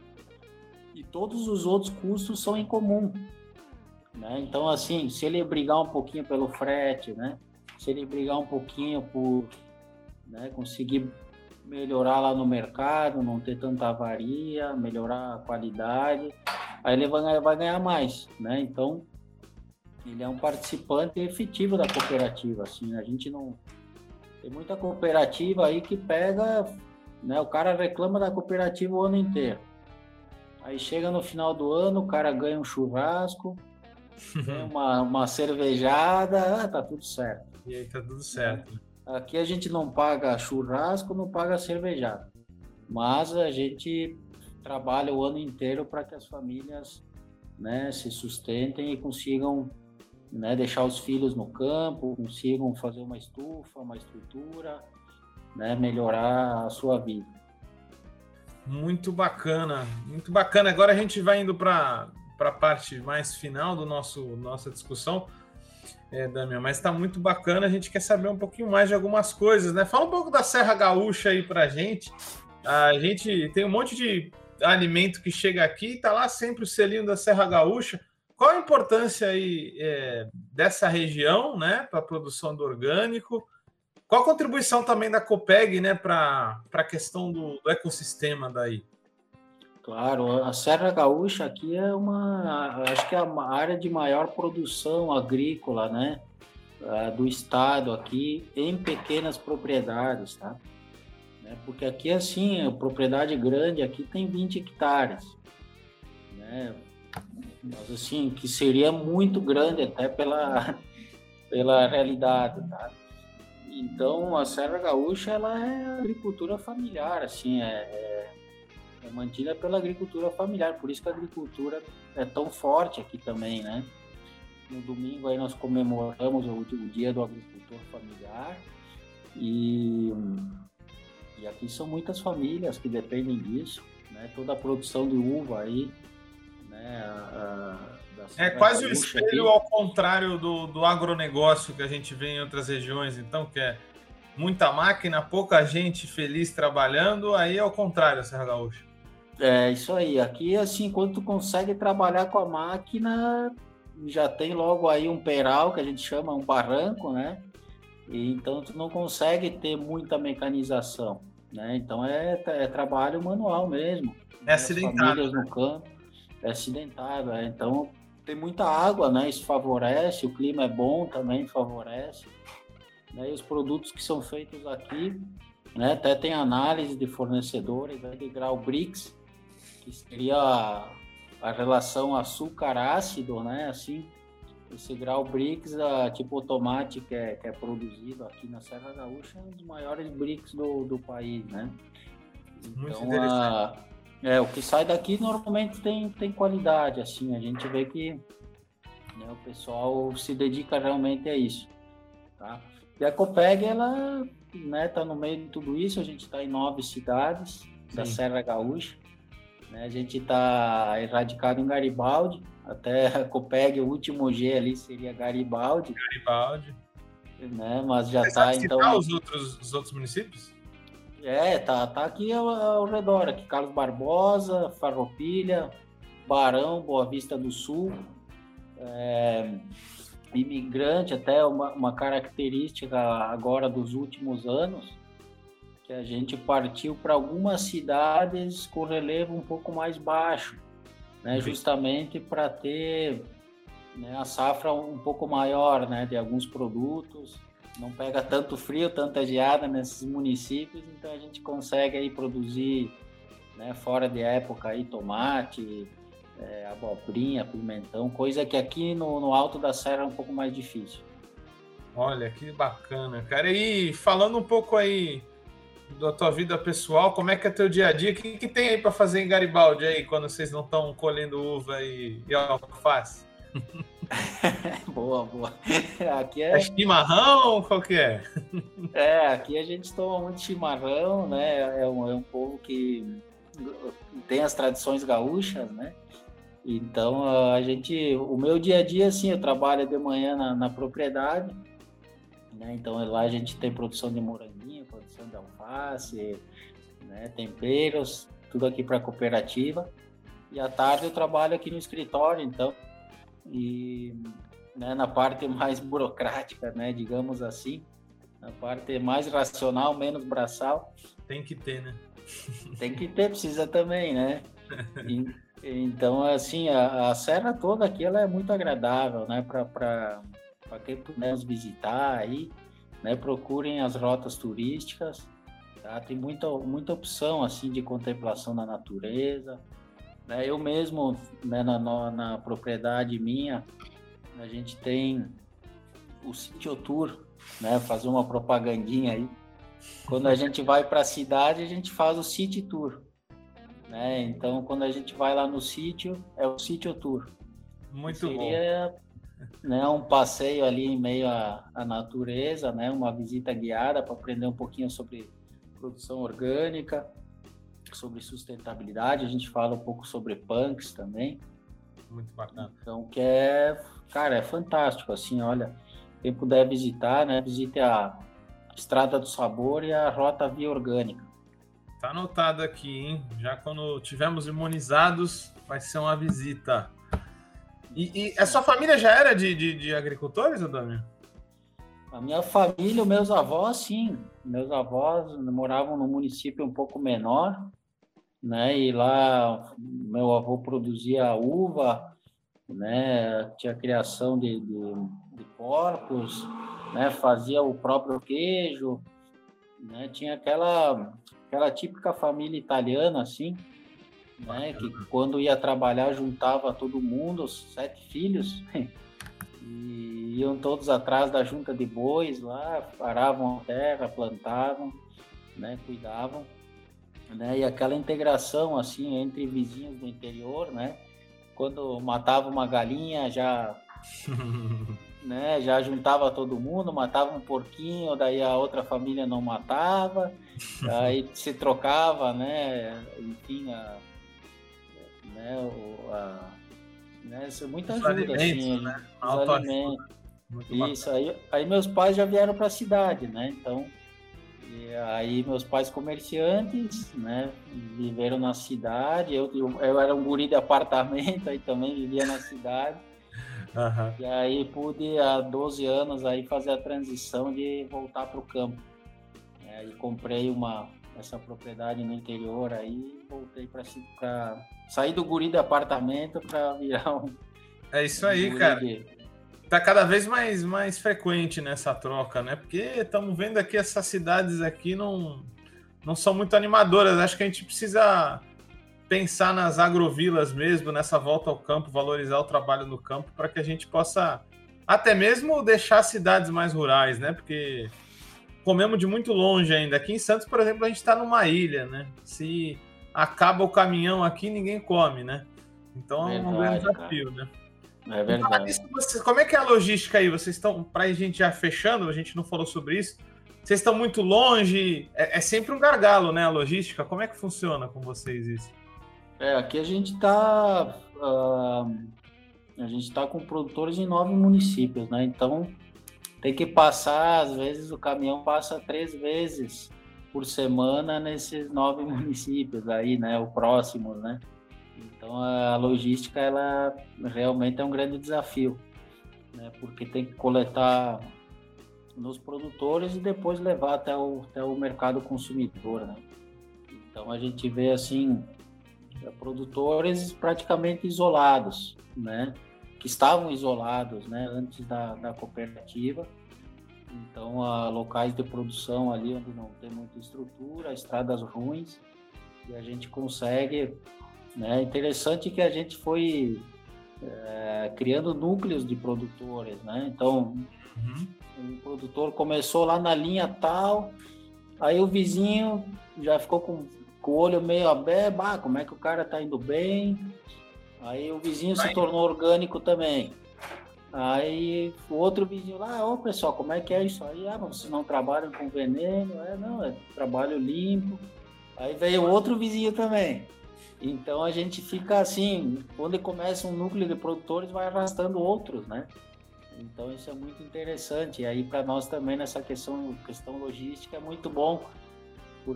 e todos os outros custos são em comum. Né? Então, assim, se ele brigar um pouquinho pelo frete, né? se ele brigar um pouquinho por né? Conseguir melhorar lá no mercado, não ter tanta avaria, melhorar a qualidade, aí ele vai, vai ganhar mais, né? Então, ele é um participante efetivo da cooperativa, assim, a gente não... Tem muita cooperativa aí que pega, né? O cara reclama da cooperativa o ano inteiro. Aí chega no final do ano, o cara ganha um churrasco, uma, uma cervejada, ah, tá tudo certo. E aí tá tudo certo. Aqui a gente não paga churrasco, não paga cervejada, mas a gente trabalha o ano inteiro para que as famílias né, se sustentem e consigam né, deixar os filhos no campo, consigam fazer uma estufa, uma estrutura, né, melhorar a sua vida. Muito bacana, muito bacana. Agora a gente vai indo para a parte mais final do nosso nossa discussão é, Damian, mas está muito bacana. A gente quer saber um pouquinho mais de algumas coisas, né? Fala um pouco da Serra Gaúcha aí para a gente. A gente tem um monte de alimento que chega aqui, está lá sempre o selinho da Serra Gaúcha. Qual a importância aí é, dessa região, né, para a produção do orgânico? Qual a contribuição também da Copeg, né, para a questão do, do ecossistema daí? Claro, a Serra Gaúcha aqui é uma, acho que é a área de maior produção agrícola, né, do estado aqui, em pequenas propriedades, tá? Né? Porque aqui, assim, a propriedade grande aqui tem 20 hectares. Né? Mas, assim, que seria muito grande até pela, pela realidade, tá? Então, a Serra Gaúcha, ela é agricultura familiar, assim, é, é, é mantida pela agricultura familiar, por isso que a agricultura é tão forte aqui também, né? No domingo aí nós comemoramos o, o dia do agricultor familiar e, e aqui são muitas famílias que dependem disso, né? Toda a produção de uva aí, né? A, a, é quase o espelho aqui. ao contrário do, do agronegócio que a gente vê em outras regiões, então, que é muita máquina, pouca gente feliz trabalhando, aí é o contrário, Serra Gaúcha. É, isso aí. Aqui, assim, quando tu consegue trabalhar com a máquina, já tem logo aí um peral, que a gente chama um barranco, né? E, então, tu não consegue ter muita mecanização, né? Então, é, é trabalho manual mesmo. É né? acidentário. Famílias no campo, é acidentário. É. Então, tem muita água, né? Isso favorece, o clima é bom também, favorece. Né? E os produtos que são feitos aqui, né? Até tem análise de fornecedores, né? de grau BRICS, que seria a relação açúcar-ácido, né? Assim, esse grau BRICS, a, tipo o tomate que é, que é produzido aqui na Serra Gaúcha, é um dos maiores BRICS do, do país, né? Então, a, é, o que sai daqui normalmente tem, tem qualidade, assim, a gente vê que né, o pessoal se dedica realmente a isso, tá? E a Copeg, ela né, tá no meio de tudo isso, a gente está em nove cidades Sim. da Serra Gaúcha, né? A gente está erradicado em Garibaldi, até a Copeg, o último G ali seria Garibaldi. Garibaldi. Né? Mas já está então. os outros, os outros municípios? É, tá, tá aqui ao, ao, redor, aqui. Carlos Barbosa, Farroupilha, Barão, Boa Vista do Sul, é, imigrante, até uma, uma característica agora dos últimos anos, que a gente partiu para algumas cidades com relevo um pouco mais baixo, né, justamente para ter né, a safra um pouco maior né, de alguns produtos. Não pega tanto frio, tanta geada nesses municípios, então a gente consegue aí produzir né, fora de época aí tomate, é, abobrinha, pimentão, coisa que aqui no, no alto da serra é um pouco mais difícil. Olha que bacana, cara. E falando um pouco aí da tua vida pessoal, como é que é teu dia a dia? O que, que tem aí para fazer em Garibaldi aí, quando vocês não estão colhendo uva e, e alface? boa, boa. Aqui é... é chimarrão? Qual que é? é, aqui a gente toma muito chimarrão, né? É um, é um povo que tem as tradições gaúchas, né? Então a gente, o meu dia a dia, assim, eu trabalho de manhã na, na propriedade, né? Então lá a gente tem produção de moranguinho, produção de alface, né? temperos, tudo aqui para a cooperativa. E à tarde eu trabalho aqui no escritório, então, e né, na parte mais burocrática, né, digamos assim, na parte mais racional, menos braçal. Tem que ter, né? Tem que ter, precisa também, né? E, então, assim, a, a, serra toda aqui ela é muito agradável, né, para quem puder nos visitar aí, né, procurem as rotas turísticas, tá? Tem muita, muita opção, assim, de contemplação da natureza, né? Eu mesmo, né, na, na, na propriedade minha, a gente tem o Sítio Tour, né, fazer uma propagandinha aí. Quando a gente vai para a cidade, a gente faz o City Tour, né? Então, quando a gente vai lá no sítio, é o Sítio Tour. Muito seria, bom né, um passeio ali em meio à, à natureza, né, uma visita guiada para aprender um pouquinho sobre produção orgânica, sobre sustentabilidade. A gente fala um pouco sobre punks também. Muito bacana. Então, que é, cara, é fantástico. Assim, olha, quem puder visitar, né, visite a Estrada do Sabor e a Rota Via Orgânica. Tá anotado aqui, hein? Já quando tivermos imunizados, vai ser uma visita. E, e, a sua família já era de, de, de agricultores, Adônio? A minha família, meus avós, sim. Meus avós moravam num município um pouco menor, né? E lá meu avô produzia uva, né? Tinha criação de, de, de porcos, né? Fazia o próprio queijo, né? Tinha aquela aquela típica família italiana, assim, né? Que quando ia trabalhar juntava todo mundo, os sete filhos, e iam todos atrás da junta de bois lá, paravam a terra, plantavam, né? Cuidavam, né? E aquela integração assim entre vizinhos do interior, né? Quando matava uma galinha já né? Já juntava todo mundo, matava um porquinho, daí a outra família não matava, aí se trocava, né? Enfim, a, né? O, a, né? Isso é muita ajuda, assim, né? Os alimentos. Isso, aí, aí meus pais já vieram para a cidade, né? Então, aí meus pais comerciantes, né? Viveram na cidade, eu, eu, era um guri de apartamento, aí também vivia na cidade. Uhum. E aí pude, há 12 anos, aí fazer a transição de voltar para o campo. É, e comprei uma, essa propriedade no interior aí voltei para sair do guri de apartamento para virar um. É isso aí, um cara. De... Tá cada vez mais, mais frequente nessa troca, né? Porque estamos vendo aqui essas cidades aqui não, não são muito animadoras. Acho que a gente precisa pensar nas agrovilas mesmo, nessa volta ao campo, valorizar o trabalho no campo, para que a gente possa até mesmo deixar cidades mais rurais, né? Porque comemos de muito longe ainda. Aqui em Santos, por exemplo, a gente está numa ilha, né? Se acaba o caminhão aqui, ninguém come, né? Então verdade, é um grande desafio, cara. né? É verdade. como é que é a logística aí? Vocês estão, para a gente já fechando, a gente não falou sobre isso. Vocês estão muito longe, é, é sempre um gargalo, né? A logística. Como é que funciona com vocês isso? É, aqui a gente está uh, a gente está com produtores em nove municípios, né? Então tem que passar, às vezes o caminhão passa três vezes por semana nesses nove municípios aí, né? O próximo, né? Então a logística ela realmente é um grande desafio, né? Porque tem que coletar nos produtores e depois levar até o, até o mercado consumidor, né? Então a gente vê assim produtores praticamente isolados, né? Que estavam isolados, né? Antes da, da cooperativa. Então, há locais de produção ali onde não tem muita estrutura, estradas ruins, e a gente consegue, né? Interessante que a gente foi é, criando núcleos de produtores, né? Então, uhum. um produtor começou lá na linha tal, aí o vizinho já ficou com com o olho meio aberto, ah, como é que o cara tá indo bem. Aí o vizinho Vai. se tornou orgânico também. Aí o outro vizinho lá, ô pessoal, como é que é isso aí? Ah, mas vocês não trabalham com veneno? É, não, é trabalho limpo. Aí veio outro vizinho também. Então a gente fica assim, quando começa um núcleo de produtores, vai arrastando outros, né? Então isso é muito interessante. E aí para nós também nessa questão, questão logística é muito bom,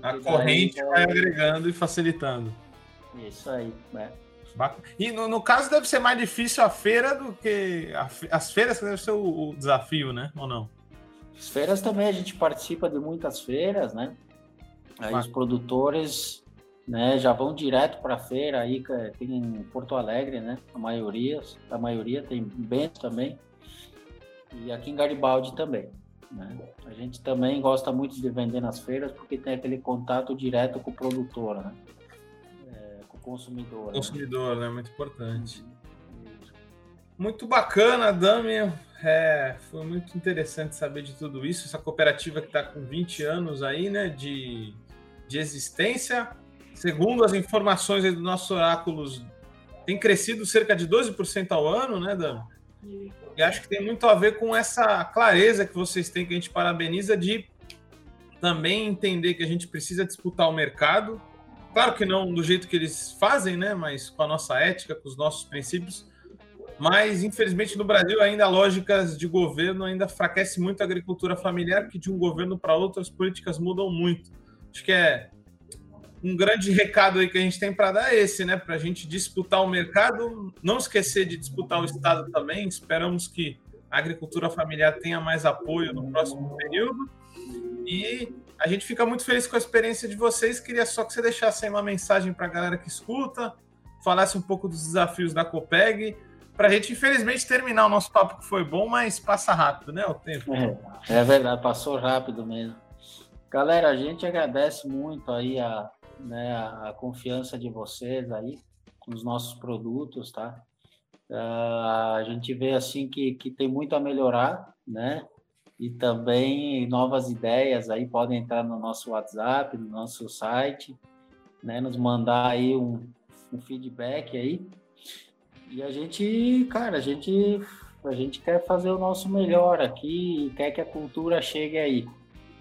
a corrente daí, vai agregando e facilitando. Isso aí, né? E no, no, caso deve ser mais difícil a feira do que a, as feiras que deve ser o, o, desafio, né? Ou não? As feiras também a gente participa de muitas feiras, né? Aí os produtores, né, já vão direto para a feira aí tem em Porto Alegre, né? A maioria, a maioria tem Bento também e aqui em Garibaldi também. Né? A gente também gosta muito de vender nas feiras porque tem aquele contato direto com o produtor, né? É, com o consumidor. Né? Consumidor, né? né? Muito importante. Muito bacana, Dami. É, foi muito interessante saber de tudo isso. Essa cooperativa que está com 20 anos aí, né, de, de existência. Segundo as informações dos nossos oráculos, tem crescido cerca de 12% ao ano, né, Dami? E acho que tem muito a ver com essa clareza que vocês têm, que a gente parabeniza, de também entender que a gente precisa disputar o mercado. Claro que não do jeito que eles fazem, né? Mas com a nossa ética, com os nossos princípios. Mas, infelizmente, no Brasil, ainda lógicas de governo ainda enfraquece muito a agricultura familiar, que de um governo para outro as políticas mudam muito. Acho que é um grande recado aí que a gente tem para dar é esse, né? Para a gente disputar o mercado, não esquecer de disputar o Estado também. Esperamos que a agricultura familiar tenha mais apoio no próximo período. E a gente fica muito feliz com a experiência de vocês. Queria só que você deixasse aí uma mensagem para a galera que escuta, falasse um pouco dos desafios da Copeg, para a gente, infelizmente, terminar o nosso papo que foi bom, mas passa rápido, né? O tempo. É, é verdade, passou rápido mesmo. Galera, a gente agradece muito aí a, né, a confiança de vocês aí nos nossos produtos, tá? Uh, a gente vê assim que, que tem muito a melhorar, né? E também novas ideias aí podem entrar no nosso WhatsApp, no nosso site, né? Nos mandar aí um, um feedback aí. E a gente, cara, a gente, a gente quer fazer o nosso melhor aqui e quer que a cultura chegue aí.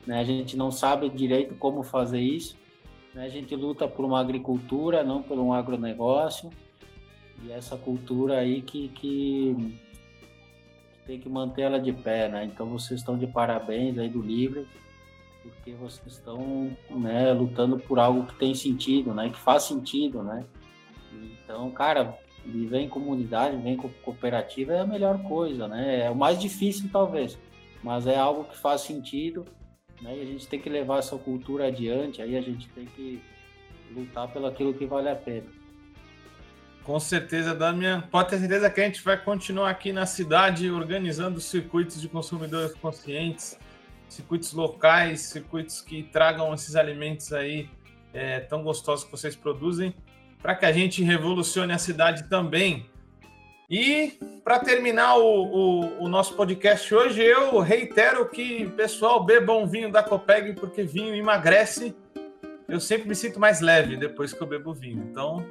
Né? A gente não sabe direito como fazer isso. Né? A gente luta por uma agricultura, não por um agronegócio. E essa cultura aí que, que tem que manter ela de pé, né? Então vocês estão de parabéns aí do livro, porque vocês estão né, lutando por algo que tem sentido, né? Que faz sentido, né? Então, cara, viver em comunidade, viver em cooperativa é a melhor coisa, né? É o mais difícil talvez, mas é algo que faz sentido né? E a gente tem que levar essa cultura adiante, aí a gente tem que lutar pelo aquilo que vale a pena. Com certeza, Damian. Pode ter certeza que a gente vai continuar aqui na cidade organizando circuitos de consumidores conscientes, circuitos locais, circuitos que tragam esses alimentos aí é, tão gostosos que vocês produzem, para que a gente revolucione a cidade também. E para terminar o, o, o, nosso podcast hoje, eu reitero que, pessoal, bebam vinho da Copeg, porque vinho emagrece. Eu sempre me sinto mais leve depois que eu bebo vinho. Então,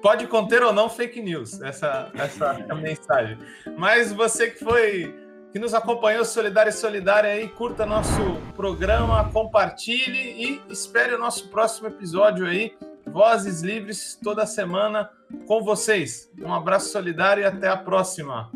pode conter ou não fake news, essa, essa é mensagem. Mas você que foi, que nos acompanhou, solidário e solidária aí, curta nosso programa, compartilhe e espere o nosso próximo episódio aí. Vozes Livres toda semana com vocês. Um abraço solidário e até a próxima.